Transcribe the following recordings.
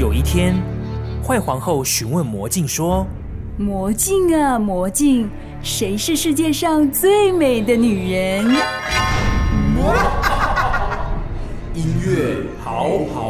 有一天，坏皇后询问魔镜说：“魔镜啊，魔镜，谁是世界上最美的女人？” 音乐好好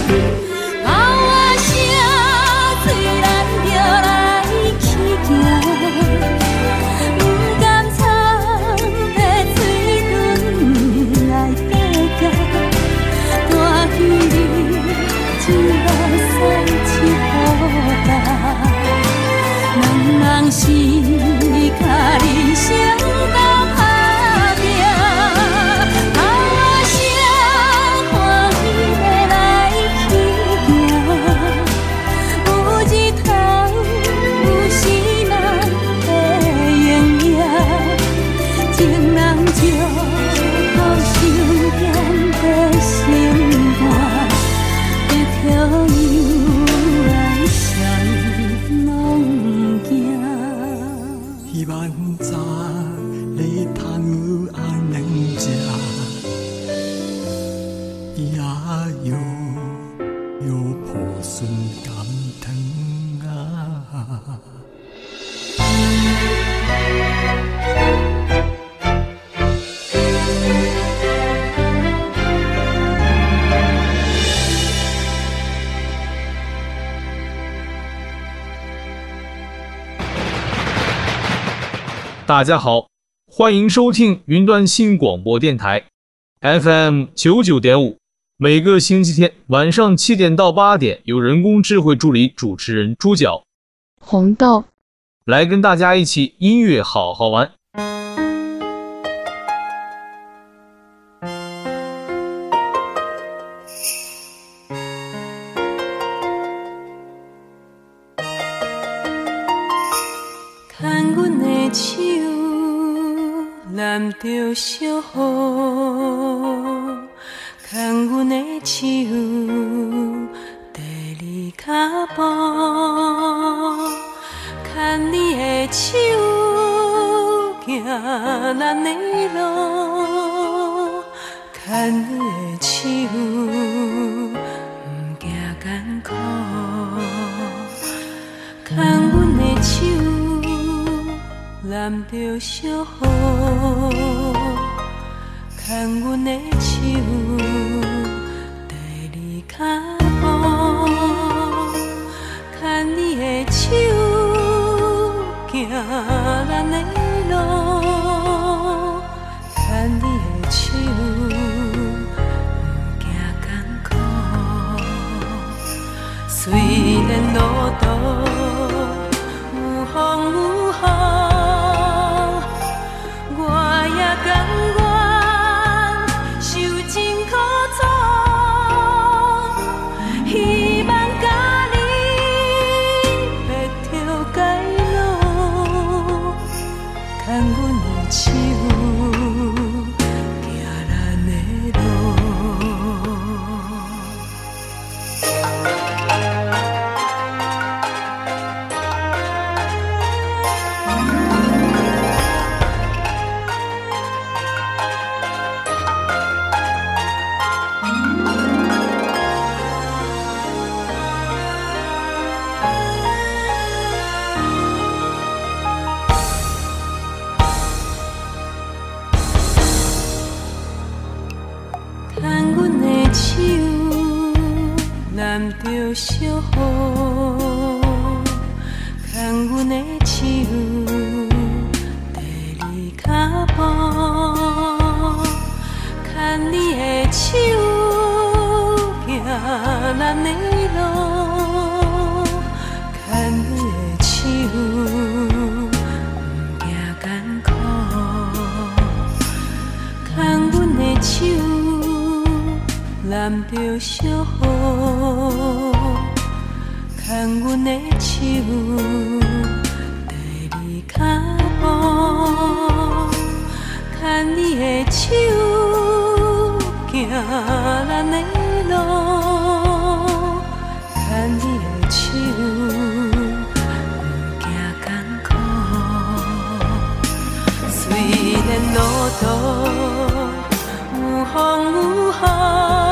家好，欢迎收听云端新广播电台 FM 九九点五。每个星期天晚上七点到八点，有人工智慧助理主持人猪脚、红豆来跟大家一起音乐好好玩。小雨。牵阮的手，在你脚步。牵你的手，行咱的路。牵你的手，不惊艰苦。牵阮的手，揽着小雨。牵阮的手，带你脚步。牵你的手，行咱的路。牵你的手，不惊艰苦。虽然路途阮的手，在你脚步。牵你的手，行咱的路。牵你的手，不惊艰苦。虽然路途有风有雨。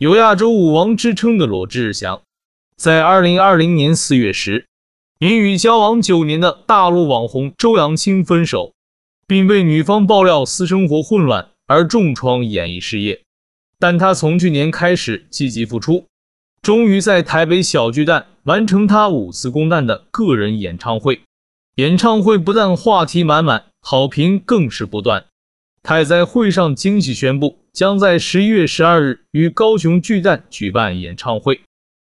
有亚洲舞王之称的罗志祥，在二零二零年四月时，因与交往九年的大陆网红周扬青分手，并被女方爆料私生活混乱而重创演艺事业。但他从去年开始积极复出，终于在台北小巨蛋完成他五次公诞的个人演唱会。演唱会不但话题满满，好评更是不断。他也在会上惊喜宣布，将在十一月十二日于高雄巨蛋举办演唱会，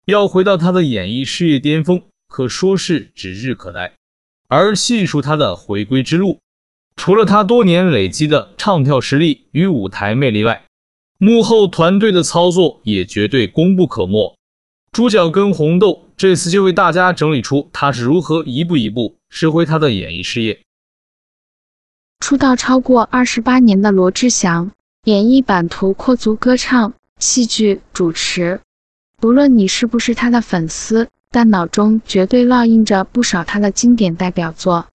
要回到他的演艺事业巅峰，可说是指日可待。而细数他的回归之路，除了他多年累积的唱跳实力与舞台魅力外，幕后团队的操作也绝对功不可没。猪脚跟红豆这次就为大家整理出他是如何一步一步拾回他的演艺事业。出道超过二十八年的罗志祥，演绎版图阔足，歌唱、戏剧、主持，不论你是不是他的粉丝，但脑中绝对烙印着不少他的经典代表作，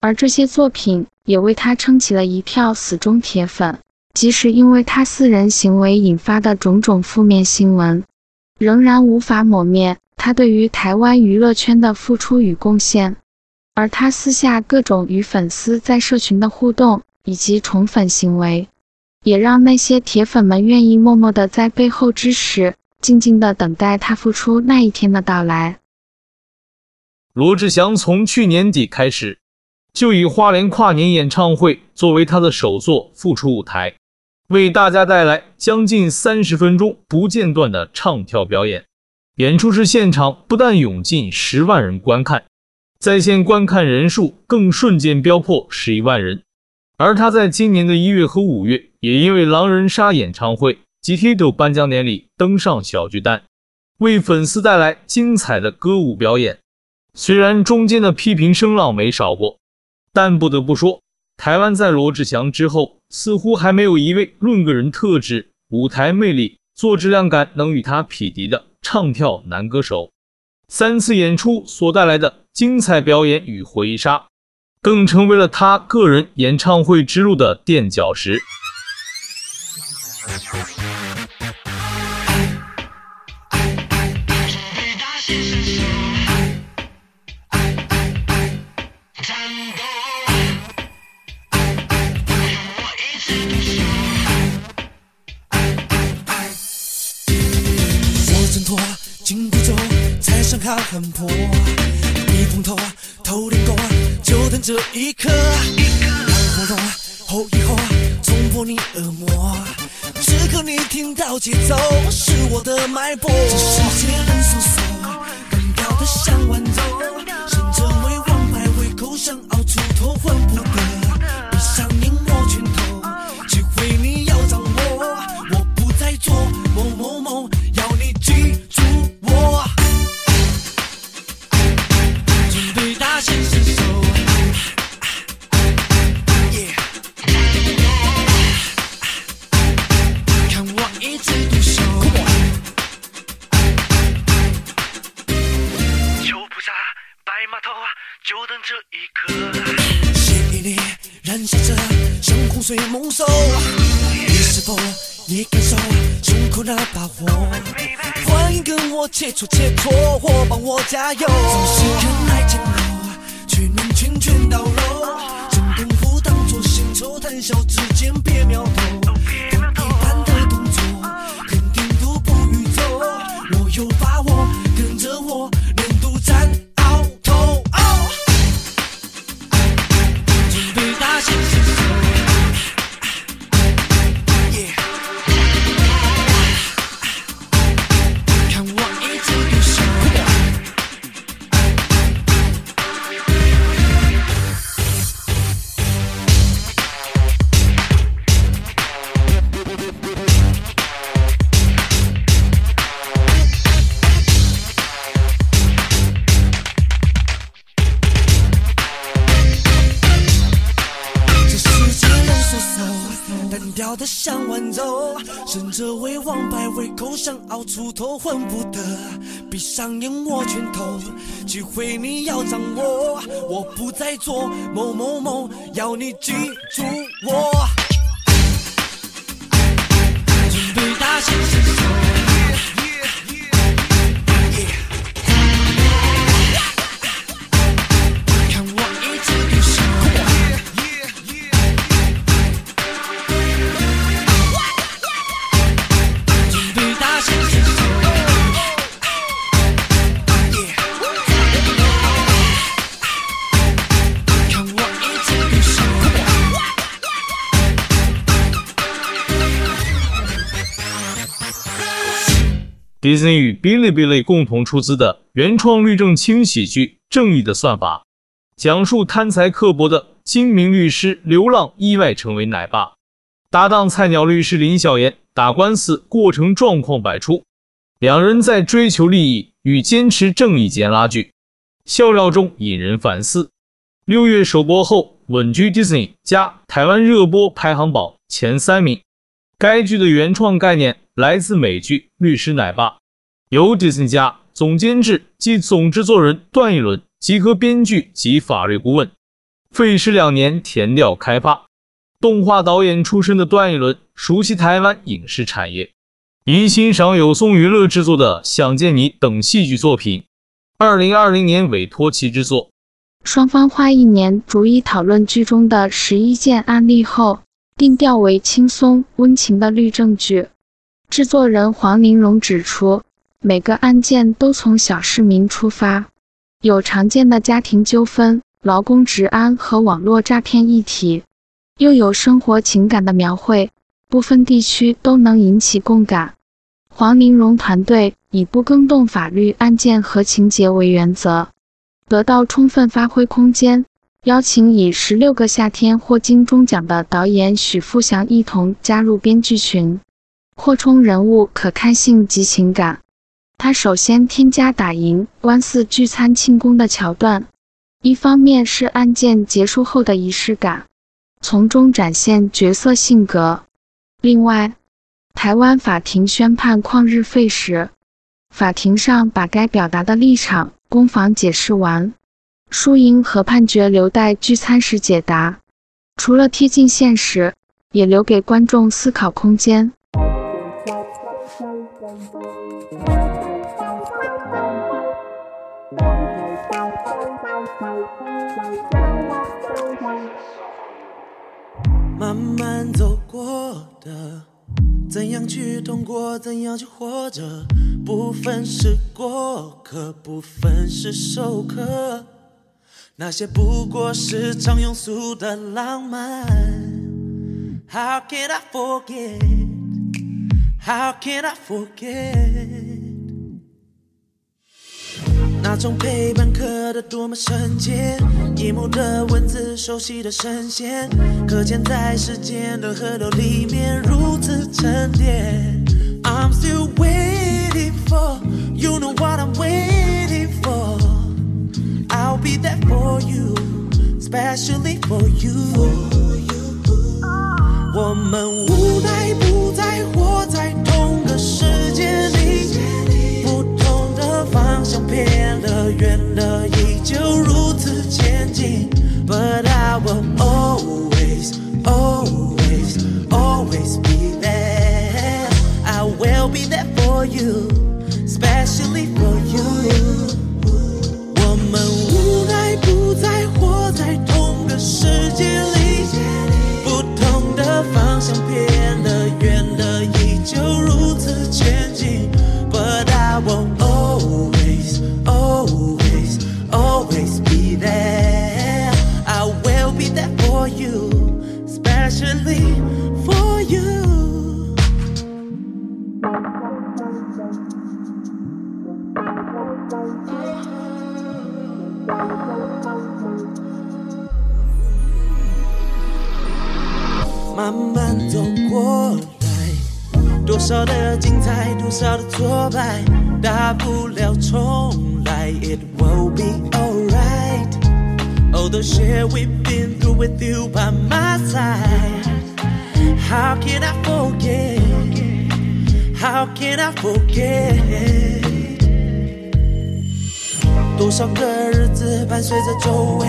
而这些作品也为他撑起了一票死忠铁粉。即使因为他私人行为引发的种种负面新闻，仍然无法抹灭他对于台湾娱乐圈的付出与贡献。而他私下各种与粉丝在社群的互动以及宠粉行为，也让那些铁粉们愿意默默的在背后支持，静静的等待他复出那一天的到来。罗志祥从去年底开始，就以花莲跨年演唱会作为他的首作复出舞台。为大家带来将近三十分钟不间断的唱跳表演，演出时现场不但涌进十万人观看，在线观看人数更瞬间飙破十一万人。而他在今年的一月和五月，也因为狼人杀演唱会及 TIDO 颁奖典礼登上小巨蛋，为粉丝带来精彩的歌舞表演。虽然中间的批评声浪没少过，但不得不说。台湾在罗志祥之后，似乎还没有一位论个人特质、舞台魅力、做质量感能与他匹敌的唱跳男歌手。三次演出所带来的精彩表演与回忆杀，更成为了他个人演唱会之路的垫脚石。他很破，逆风头，头顶钩，就等这一刻。然后后一后，冲破你耳膜。你听到节奏，是我的脉搏。这世界人嗖嗖，单调的像晚奏，那把火？欢迎跟我切磋切磋，或帮我加油。总是看爱情路，却能拳拳到肉。真功夫当作献丑，谈笑胜者为王牌胃口想熬出头，混不得。闭上眼握拳头，机会你要掌握。我不再做某某某，要你记住我。准备大显身 Disney 与哔哩哔哩共同出资的原创律政轻喜剧《正义的算法》，讲述贪财刻薄的精明律师流浪意外成为奶爸，搭档菜鸟律师林小妍打官司过程状况百出，两人在追求利益与坚持正义间拉锯，笑料中引人反思。六月首播后稳居 Disney+ 加台湾热播排行榜前三名。该剧的原创概念。来自美剧《律师奶爸》，由迪士尼家总监制及总制作人段奕伦集合编剧及法律顾问，费时两年填调开发。动画导演出身的段奕伦熟悉台湾影视产业，因欣赏有松娱乐制作的《想见你》等戏剧作品，二零二零年委托其制作。双方花一年逐一讨论剧中的十一件案例后，定调为轻松温情的律政剧。制作人黄玲蓉指出，每个案件都从小市民出发，有常见的家庭纠纷、劳工职安和网络诈骗议题，又有生活情感的描绘，部分地区都能引起共感。黄玲蓉团队以不更动法律案件和情节为原则，得到充分发挥空间，邀请以《十六个夏天》获金钟奖的导演许富祥一同加入编剧群。扩充人物可看性及情感。他首先添加打赢官司聚餐庆功的桥段，一方面是案件结束后的仪式感，从中展现角色性格；另外，台湾法庭宣判旷日费时，法庭上把该表达的立场攻防解释完，输赢和判决留待聚餐时解答。除了贴近现实，也留给观众思考空间。慢慢走过的，怎样去通过？怎样去活着？不分是过客，不分是受客。那些不过是常庸俗的浪漫。How can I forget? How can I forget? 种陪伴刻得多么深切，一幕的文字熟悉的声线，搁浅在时间的河流里面，如此沉淀。I'm still waiting for you, know what I'm waiting for. I'll be there for you, especially for you. For you. 我们无奈不再活在同个世界里，方向偏了。远了，依旧如此前进。But I will always, always, always be there. I will be there for you, especially for you. 我们无奈不再活在同个世界里，不同的方向变了远了，依旧如此前进。But I will always 慢慢走过来，多少的精彩，多少的挫败，大不了重。It will be alright. All the shit we've been through with you by my side. How can I forget? How can I forget? 多少个日子伴随着周围，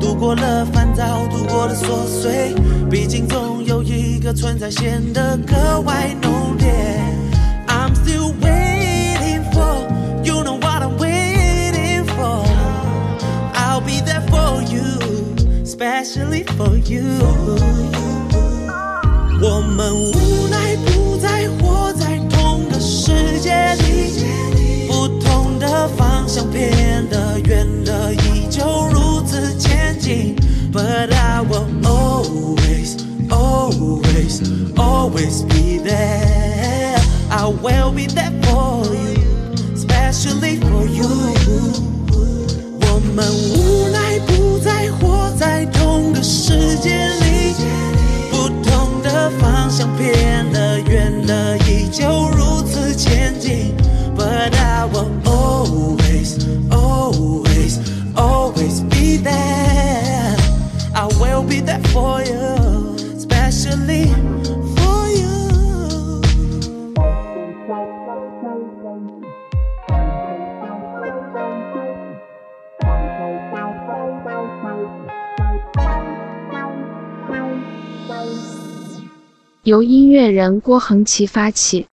度过了烦躁，度过了琐碎。毕竟总有一个存在显得格外浓烈。I'm still waiting for you know what I'm waiting. Especially for you， 我们无奈不再活在同个世界里，不同的方向变得远了，依旧如此前进。But I will always, always, always be there. I will be there for you, especially for you. 我们无奈不再活在同个世界里，方向偏了远了，依旧如此前进。But I will always, 由音乐人郭恒奇发起，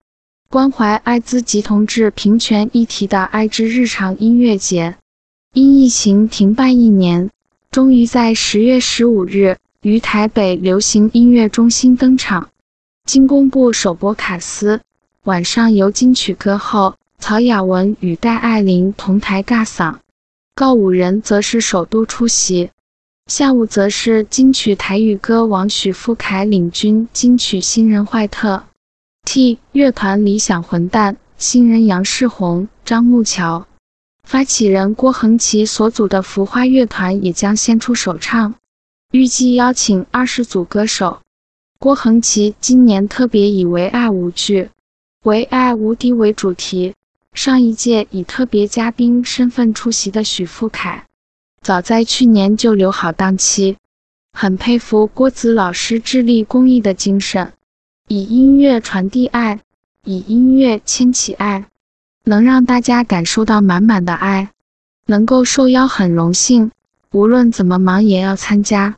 关怀艾滋及同志平权议题的爱之日常音乐节，因疫情停办一年，终于在十月十五日于台北流行音乐中心登场。经公布首播卡司，晚上由金曲歌后曹雅雯与戴爱玲同台尬嗓，告五人则是首度出席。下午则是金曲台语歌王许富凯领军金曲新人坏特 T 乐团理想混蛋新人杨世宏、张木桥，发起人郭恒奇所组的浮花乐团也将献出首唱，预计邀请二十组歌手。郭恒奇今年特别以“唯爱无惧，唯爱无敌”为主题，上一届以特别嘉宾身份出席的许富凯。早在去年就留好档期，很佩服郭子老师致力公益的精神，以音乐传递爱，以音乐牵起爱，能让大家感受到满满的爱。能够受邀很荣幸，无论怎么忙也要参加。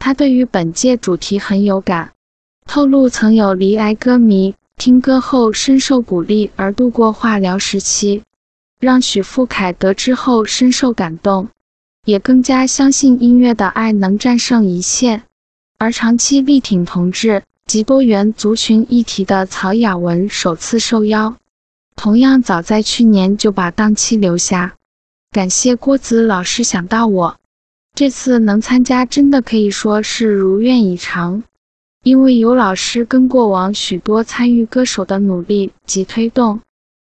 他对于本届主题很有感，透露曾有罹癌歌迷听歌后深受鼓励而度过化疗时期，让许富凯得知后深受感动。也更加相信音乐的爱能战胜一切，而长期力挺同志及多元族群议题的曹雅雯首次受邀，同样早在去年就把档期留下。感谢郭子老师想到我，这次能参加真的可以说是如愿以偿，因为有老师跟过往许多参与歌手的努力及推动，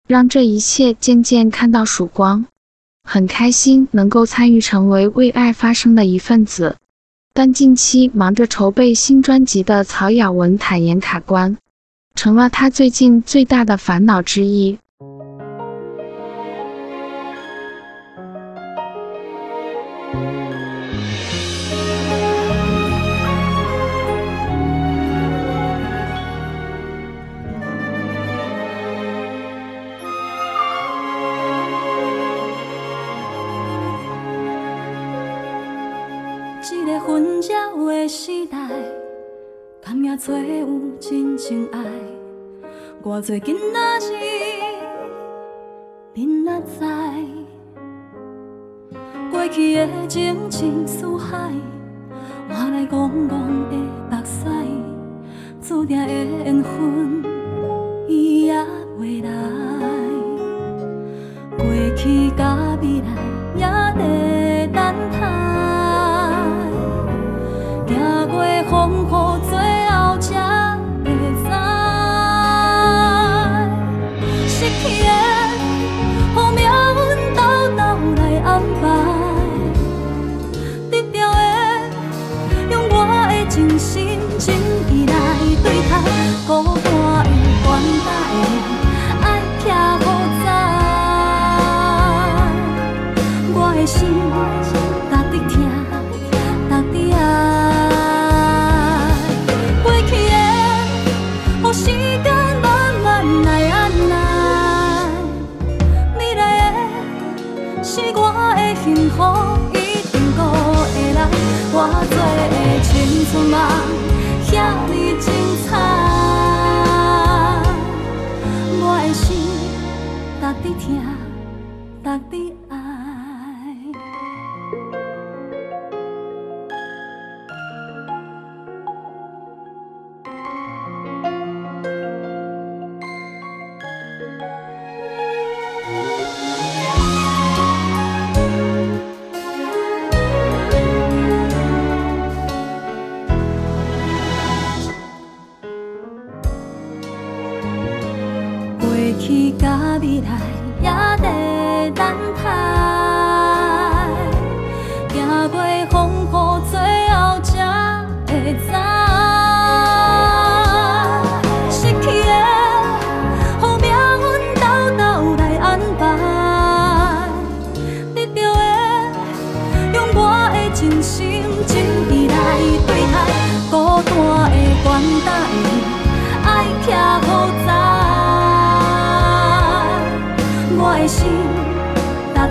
让这一切渐渐看到曙光。很开心能够参与成为为爱发声的一份子，但近期忙着筹备新专辑的曹雅雯坦言卡关，成了她最近最大的烦恼之一。也做有真情爱？偌多囡仔日，恁哪知？过去的情深似海，换来？怣怣的目屎，注定的缘分伊也未来。过去甲未来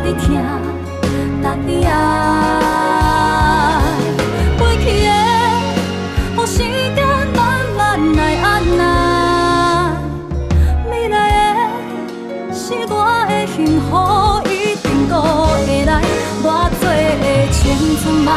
值得听，值得爱。过去的，予时间慢慢来按捺；未来的，是我的幸福，一定都会来。我做的青春梦，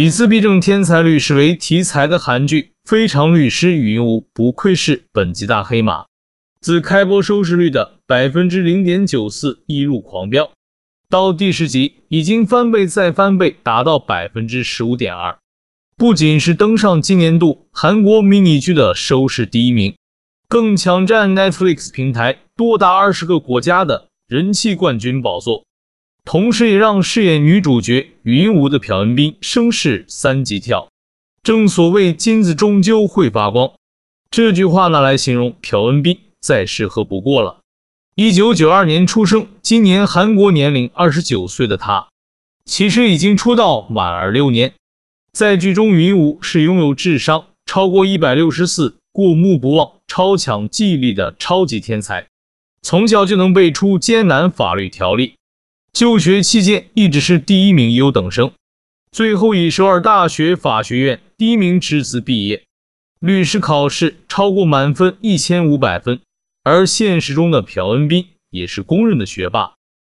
以自闭症天才律师为题材的韩剧《非常律师禹英禑》不愧是本集大黑马，自开播收视率的百分之零点九四一路狂飙，到第十集已经翻倍再翻倍，达到百分之十五点二，不仅是登上今年度韩国迷你剧的收视第一名，更抢占 Netflix 平台多达二十个国家的人气冠军宝座。同时，也让饰演女主角禹英禑的朴恩斌声势三级跳。正所谓金子终究会发光，这句话拿来形容朴恩斌再适合不过了。一九九二年出生，今年韩国年龄二十九岁的他，其实已经出道满二六年。在剧中，禹英禑是拥有智商超过一百六十四、过目不忘、超强记忆力的超级天才，从小就能背出艰难法律条例。就学期间一直是第一名优等生，最后以首尔大学法学院第一名之姿毕业。律师考试超过满分一千五百分，而现实中的朴恩斌也是公认的学霸，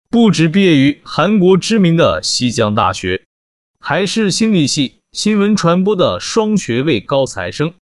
不止毕业于韩国知名的西江大学，还是心理系新闻传播的双学位高材生。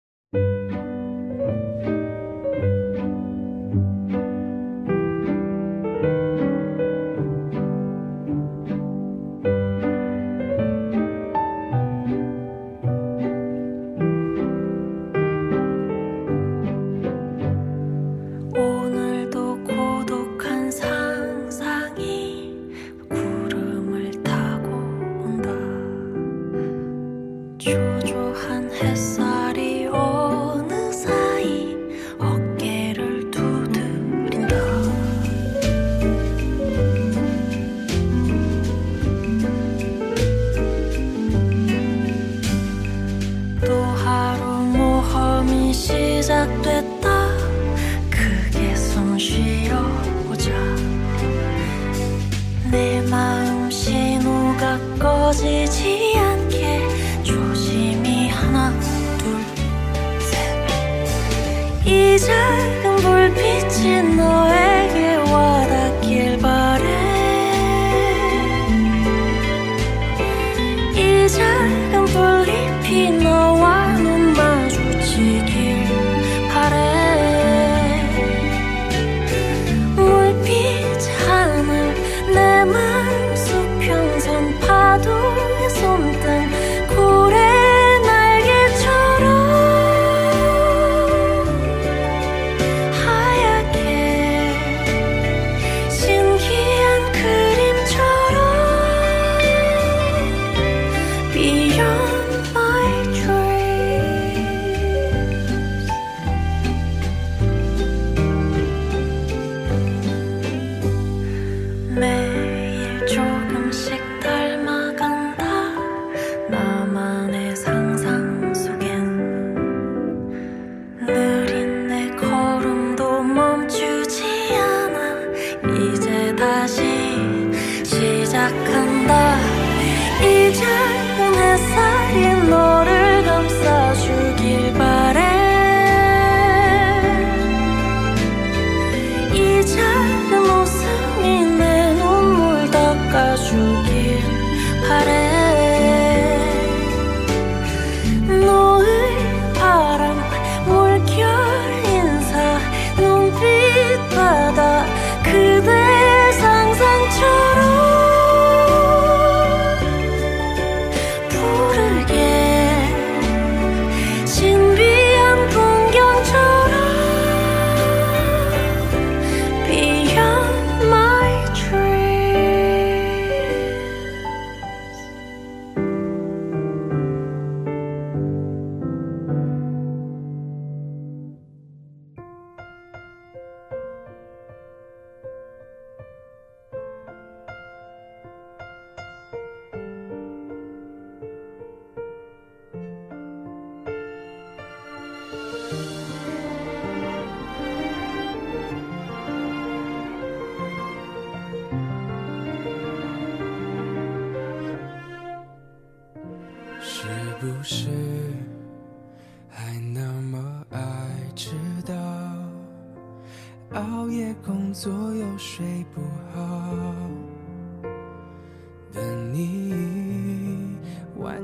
Hujan mengasari lo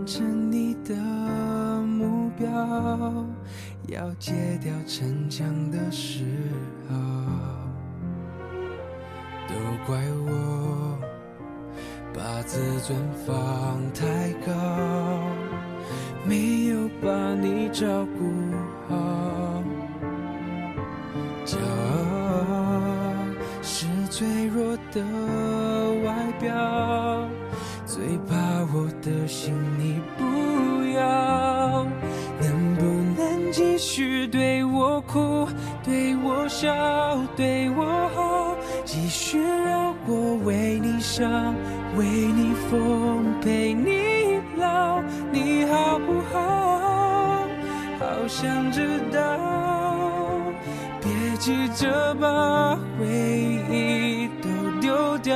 成你的目标，要戒掉逞强的时候，都怪我把自尊放太高，没有把你照顾好。骄傲是脆弱的外表，的心你不要。能不能继续对我哭，对我笑，对我好，继续让我为你想，为你疯，陪你老，你好不好？好想知道。别急着把回忆都丢掉，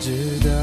值得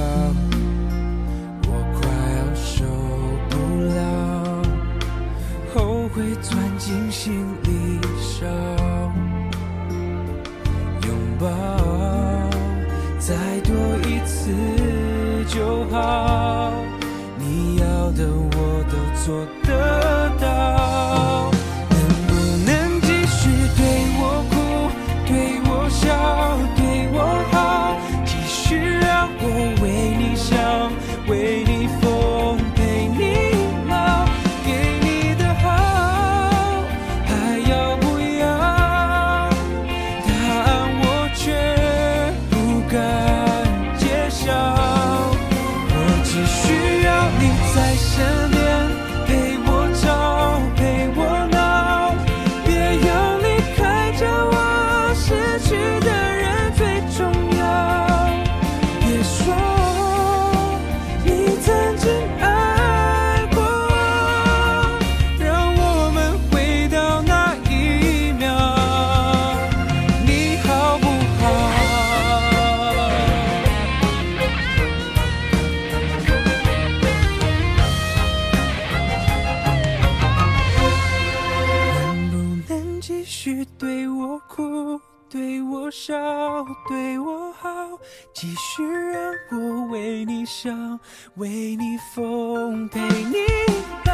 为你疯，陪，你。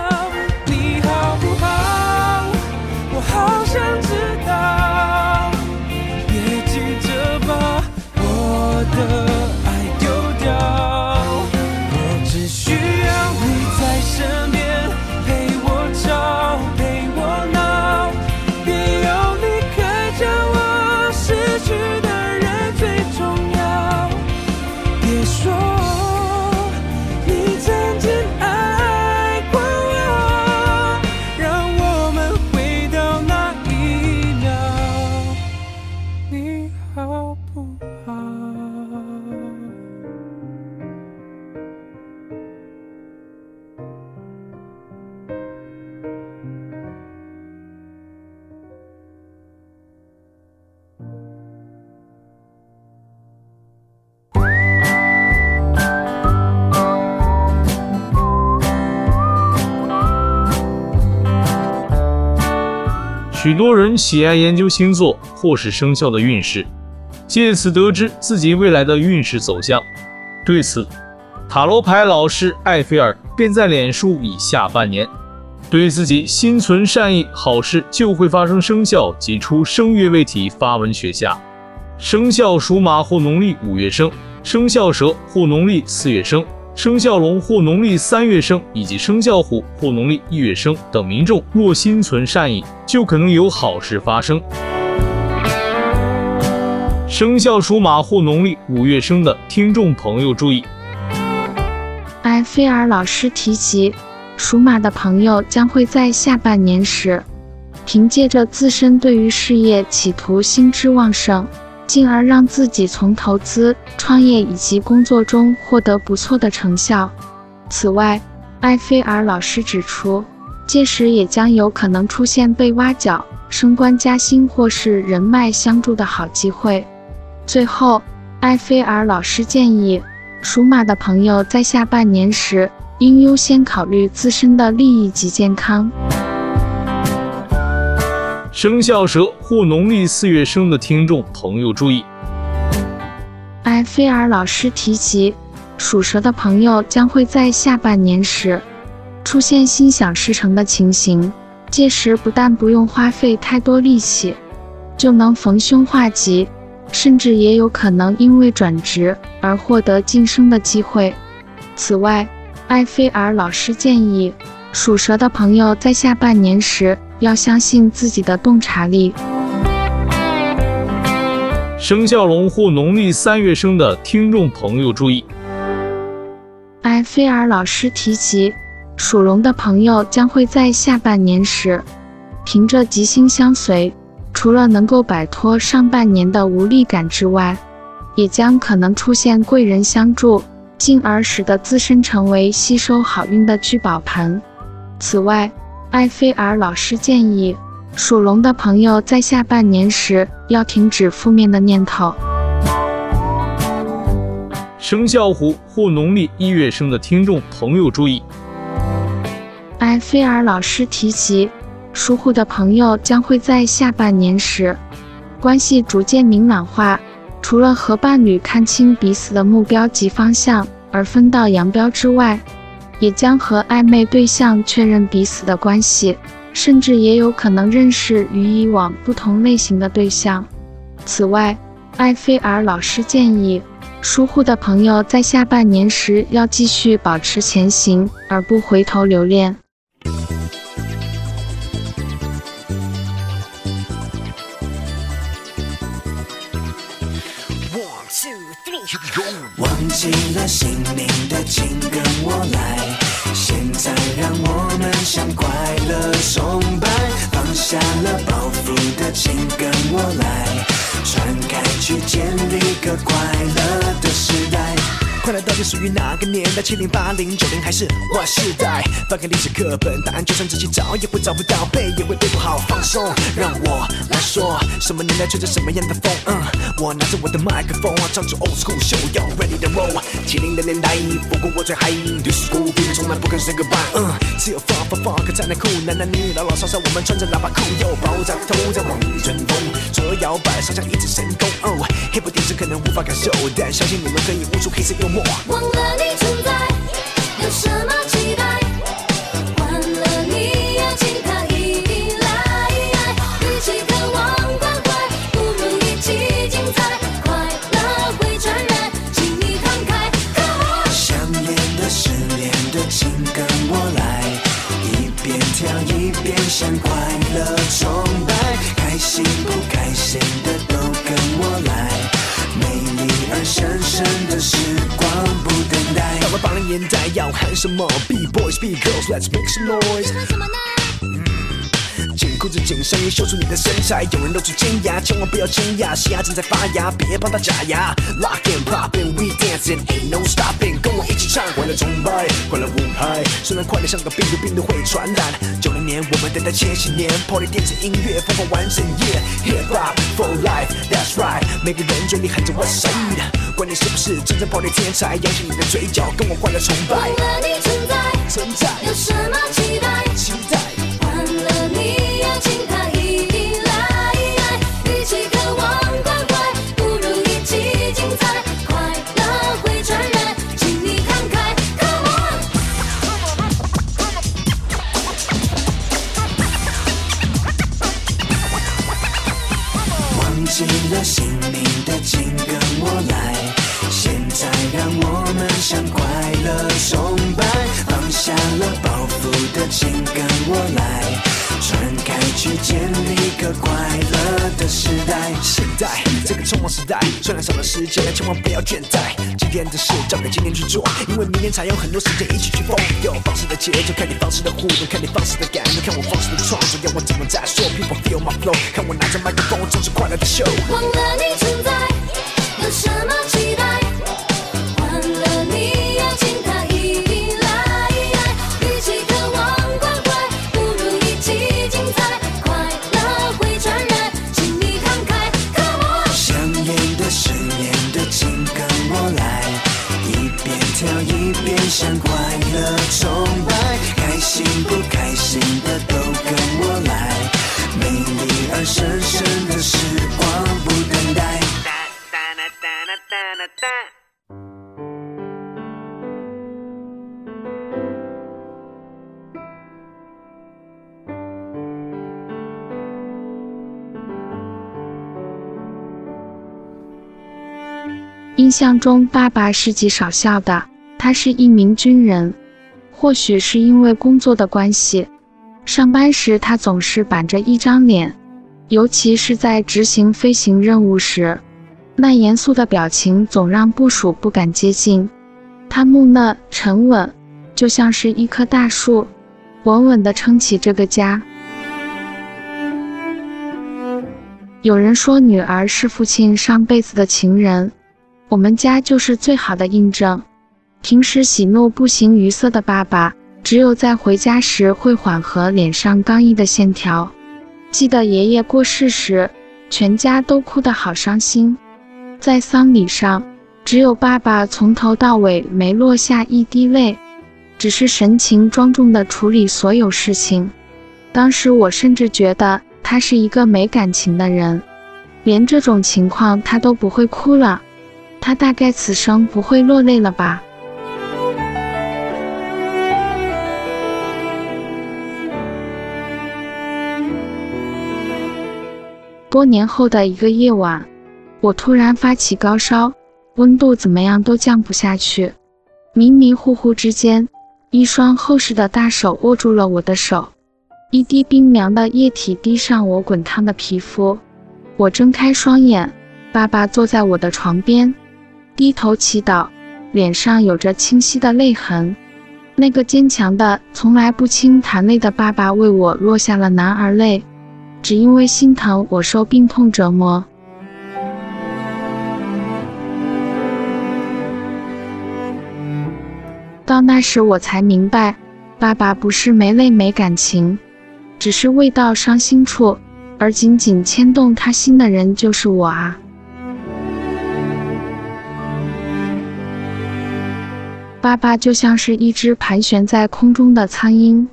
人喜爱研究星座或是生肖的运势，借此得知自己未来的运势走向。对此，塔罗牌老师艾菲尔便在脸书以下半年对自己心存善意，好事就会发生生肖及出生月未体发文写下：生肖属马或农历五月生，生肖蛇或农历四月生。生肖龙或农历三月生，以及生肖虎或农历一月生等民众，若心存善意，就可能有好事发生。生肖属马或农历五月生的听众朋友注意，艾菲尔老师提及，属马的朋友将会在下半年时，凭借着自身对于事业企图心之旺盛，进而让自己从投资、创业以及工作中获得不错的成效。此外，埃菲尔老师指出，届时也将有可能出现被挖角、升官加薪或是人脉相助的好机会。最后，埃菲尔老师建议，属马的朋友在下半年时应优先考虑自身的利益及健康。生肖蛇或农历四月生的听众朋友注意，埃菲尔老师提及，属蛇的朋友将会在下半年时出现心想事成的情形，届时不但不用花费太多力气，就能逢凶化吉，甚至也有可能因为转职而获得晋升的机会。此外，埃菲尔老师建议，属蛇的朋友在下半年时要相信自己的洞察力。生肖龙或农历三月生的听众朋友注意，埃菲尔老师提及，属龙的朋友将会在下半年时，凭着吉星相随，除了能够摆脱上半年的无力感之外，也将可能出现贵人相助，进而使得自身成为吸收好运的聚宝盆。此外，埃菲尔老师建议，属龙的朋友在下半年时要停止负面的念头。生肖虎或农历一月生的听众朋友注意，埃菲尔老师提及，属虎的朋友将会在下半年时关系逐渐明朗化，除了和伴侣看清彼此的目标及方向而分道扬镳之外，也将和暧昧对象确认彼此的关系。甚至也有可能认识与以往不同类型的对象。此外，埃菲尔老师建议，属虎的朋友在下半年时要继续保持前行，而不回头留恋。One two three go. 起了心灵的，请跟我来。现在让我们向快乐崇拜，放下了包袱的，请跟我来，传开去建立个快乐的时代。快乐到底属于哪个年代？七零八零九零还是 Y 世代？翻开历史课本，答案就算仔细找也会找不到，背也会背不好。放松，让我来说，什么年代吹着什么样的风？嗯，我拿着我的麦克风，唱出 Old School Show Yo Ready to Roll。七零的年代，不过我最嗨。New School 比你从来不肯 Say Goodbye。嗯，只有 Funk Funk Funk 才能酷，男男女女老老少少，我们穿着喇叭裤，又爆炸头在望春风，左右摇摆，上下一直神功。哦，Hip Hop 电视可能无法感受，但相信你们可以悟出黑色幽默。忘了你存在，有什么期待？换了你，邀请他一定来。与其渴望关怀，不如一起精彩。快乐会传染，请你慷慨。想念的、失恋的，请跟我来，一边跳一边向快乐崇年代要喊什么？B boys, B girls, let's make some noise。裤子紧身衣秀出你的身材，有人露出尖牙，千万不要惊讶，嘻哈正在发芽，别帮他假牙。Lock and pop and we dancing, ain't no stopping，跟我一起唱，快乐崇拜，快乐无害。虽然快乐像个病毒，病毒会传染。九零年我们等待千禧年，Party 电子音乐疯狂完整夜，Hip Hop for life，That's right，每个人嘴里喊着 What's up，管你是不是真正 Party 天才，扬起你的嘴角，跟我快乐崇拜。忘了你存在，存在，有什么期待？期待。起了姓名的，请跟我来。现在让我们向快乐崇拜，放下了包袱的，请跟我来，传开去建立个快乐。的时代。现在这个匆忙时代，虽然少了时间，但千万不要倦怠。今天的事交给今天去做，因为明天才有很多时间一起去疯。有放肆的节奏，看你放肆的互动，看你放肆的感动，看我放肆的创作，要我怎么再说？People feel my flow，看我拿着麦克风，做出快乐的秀。忘了你存在，有什么象中，爸爸是极少笑的。他是一名军人，或许是因为工作的关系，上班时他总是板着一张脸，尤其是在执行飞行任务时，那严肃的表情总让部属不敢接近。他木讷沉稳，就像是一棵大树，稳稳地撑起这个家。有人说，女儿是父亲上辈子的情人。我们家就是最好的印证。平时喜怒不形于色的爸爸，只有在回家时会缓和脸上刚毅的线条。记得爷爷过世时，全家都哭得好伤心。在丧礼上，只有爸爸从头到尾没落下一滴泪，只是神情庄重地处理所有事情。当时我甚至觉得他是一个没感情的人，连这种情况他都不会哭了。他大概此生不会落泪了吧？多年后的一个夜晚，我突然发起高烧，温度怎么样都降不下去。迷迷糊糊之间，一双厚实的大手握住了我的手，一滴冰凉的液体滴上我滚烫的皮肤。我睁开双眼，爸爸坐在我的床边。低头祈祷，脸上有着清晰的泪痕。那个坚强的、从来不轻弹泪的爸爸为我落下了男儿泪，只因为心疼我受病痛折磨。到那时我才明白，爸爸不是没泪没感情，只是未到伤心处，而紧紧牵动他心的人就是我啊。爸爸就像是一只盘旋在空中的苍鹰，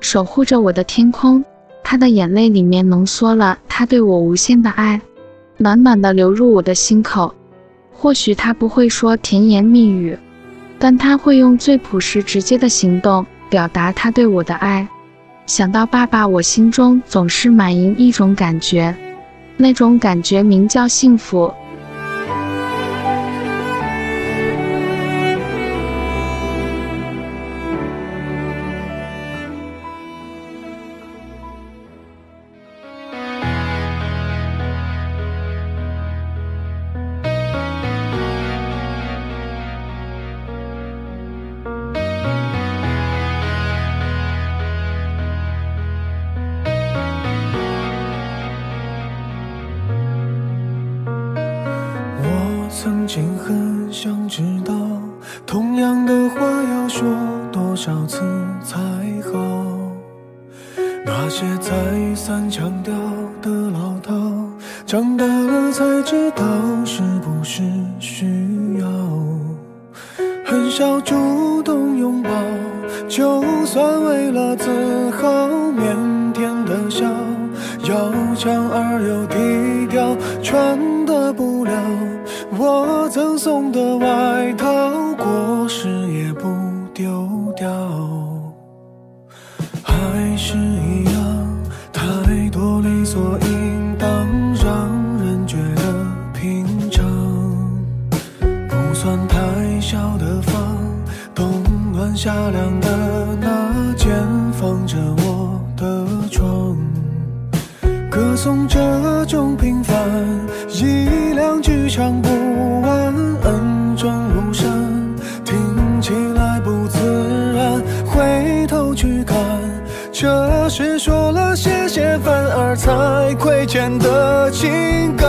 守护着我的天空。他的眼泪里面浓缩了他对我无限的爱，暖暖的流入我的心口。或许他不会说甜言蜜语，但他会用最朴实直接的行动表达他对我的爱。想到爸爸，我心中总是满盈一种感觉，那种感觉名叫幸福。笑，要强而又低调，穿的布料。我赠送的外套，过时也不丢掉，还是一样，太多理所应当，让人觉得平常。不算太小的房，冬暖夏凉的那间，放着颂这种平凡，一两句唱不完，恩重如山，听起来不自然。回头去看，这是说了谢谢反而才亏欠的情感。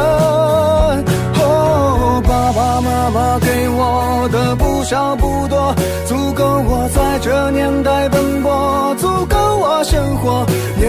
哦，爸爸妈妈给我的不少不多，足够我在这年代奔，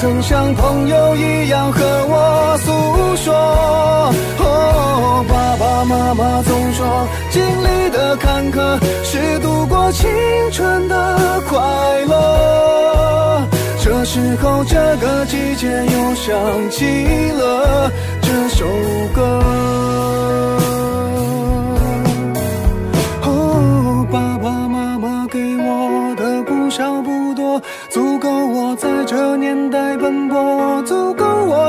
曾像朋友一样和我诉说。哦，爸爸妈妈总说，经历的坎坷是度过青春的快乐。这时候，这个季节又想起了这首歌。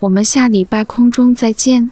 我们下礼拜空中再见。